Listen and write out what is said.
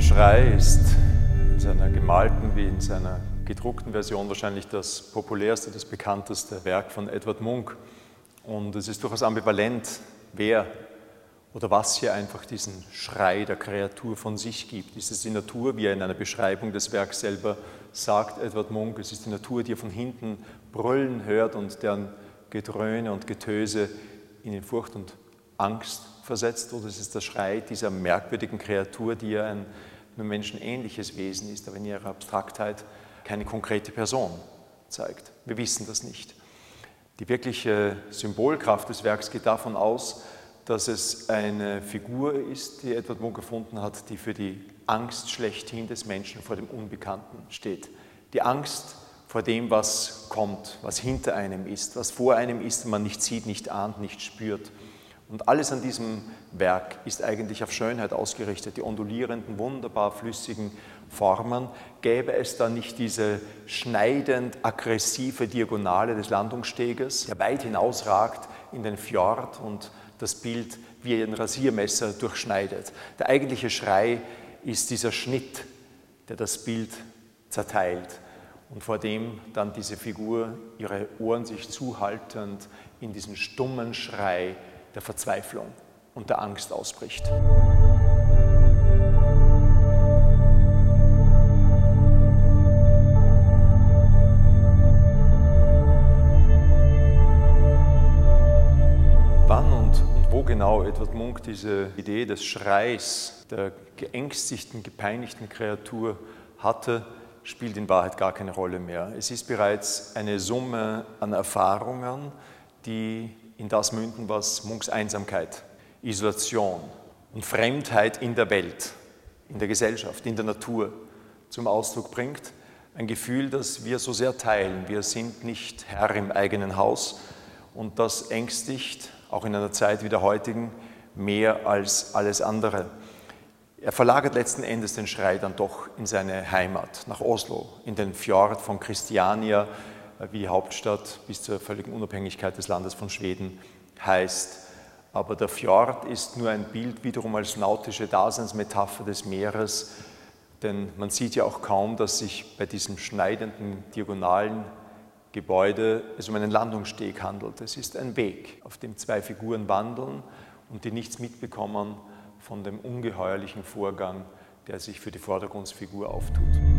Schrei ist in seiner gemalten wie in seiner gedruckten Version wahrscheinlich das populärste, das bekannteste Werk von Edward Munch. Und es ist durchaus ambivalent, wer oder was hier einfach diesen Schrei der Kreatur von sich gibt. Ist es die Natur, wie er in einer Beschreibung des Werks selber sagt, Edward Munch, es ist die Natur, die er von hinten brüllen hört und deren Gedröhne und Getöse ihn in Furcht und Angst versetzt, oder es ist der Schrei dieser merkwürdigen Kreatur, die ja ein nur menschenähnliches Wesen ist, aber in ihrer Abstraktheit keine konkrete Person zeigt. Wir wissen das nicht. Die wirkliche Symbolkraft des Werks geht davon aus, dass es eine Figur ist, die Edward Munch gefunden hat, die für die Angst schlechthin des Menschen vor dem Unbekannten steht. Die Angst vor dem, was kommt, was hinter einem ist, was vor einem ist, man nicht sieht, nicht ahnt, nicht spürt. Und alles an diesem Werk ist eigentlich auf Schönheit ausgerichtet. Die ondulierenden, wunderbar flüssigen Formen. Gäbe es da nicht diese schneidend aggressive Diagonale des Landungssteges, der weit hinausragt in den Fjord und das Bild wie ein Rasiermesser durchschneidet. Der eigentliche Schrei ist dieser Schnitt, der das Bild zerteilt und vor dem dann diese Figur ihre Ohren sich zuhaltend in diesen stummen Schrei der Verzweiflung und der Angst ausbricht. Wann und, und wo genau Edward Munk diese Idee des Schreis der geängstigten, gepeinigten Kreatur hatte, spielt in Wahrheit gar keine Rolle mehr. Es ist bereits eine Summe an Erfahrungen, die in das münden, was Munks Einsamkeit, Isolation und Fremdheit in der Welt, in der Gesellschaft, in der Natur zum Ausdruck bringt. Ein Gefühl, das wir so sehr teilen. Wir sind nicht Herr im eigenen Haus und das ängstigt, auch in einer Zeit wie der heutigen, mehr als alles andere. Er verlagert letzten Endes den Schrei dann doch in seine Heimat, nach Oslo, in den Fjord von Christiania, wie Hauptstadt bis zur völligen Unabhängigkeit des Landes von Schweden heißt. Aber der Fjord ist nur ein Bild wiederum als nautische Daseinsmetapher des Meeres, denn man sieht ja auch kaum, dass sich bei diesem schneidenden, diagonalen Gebäude es um einen Landungssteg handelt. Es ist ein Weg, auf dem zwei Figuren wandeln und die nichts mitbekommen von dem ungeheuerlichen Vorgang, der sich für die Vordergrundsfigur auftut.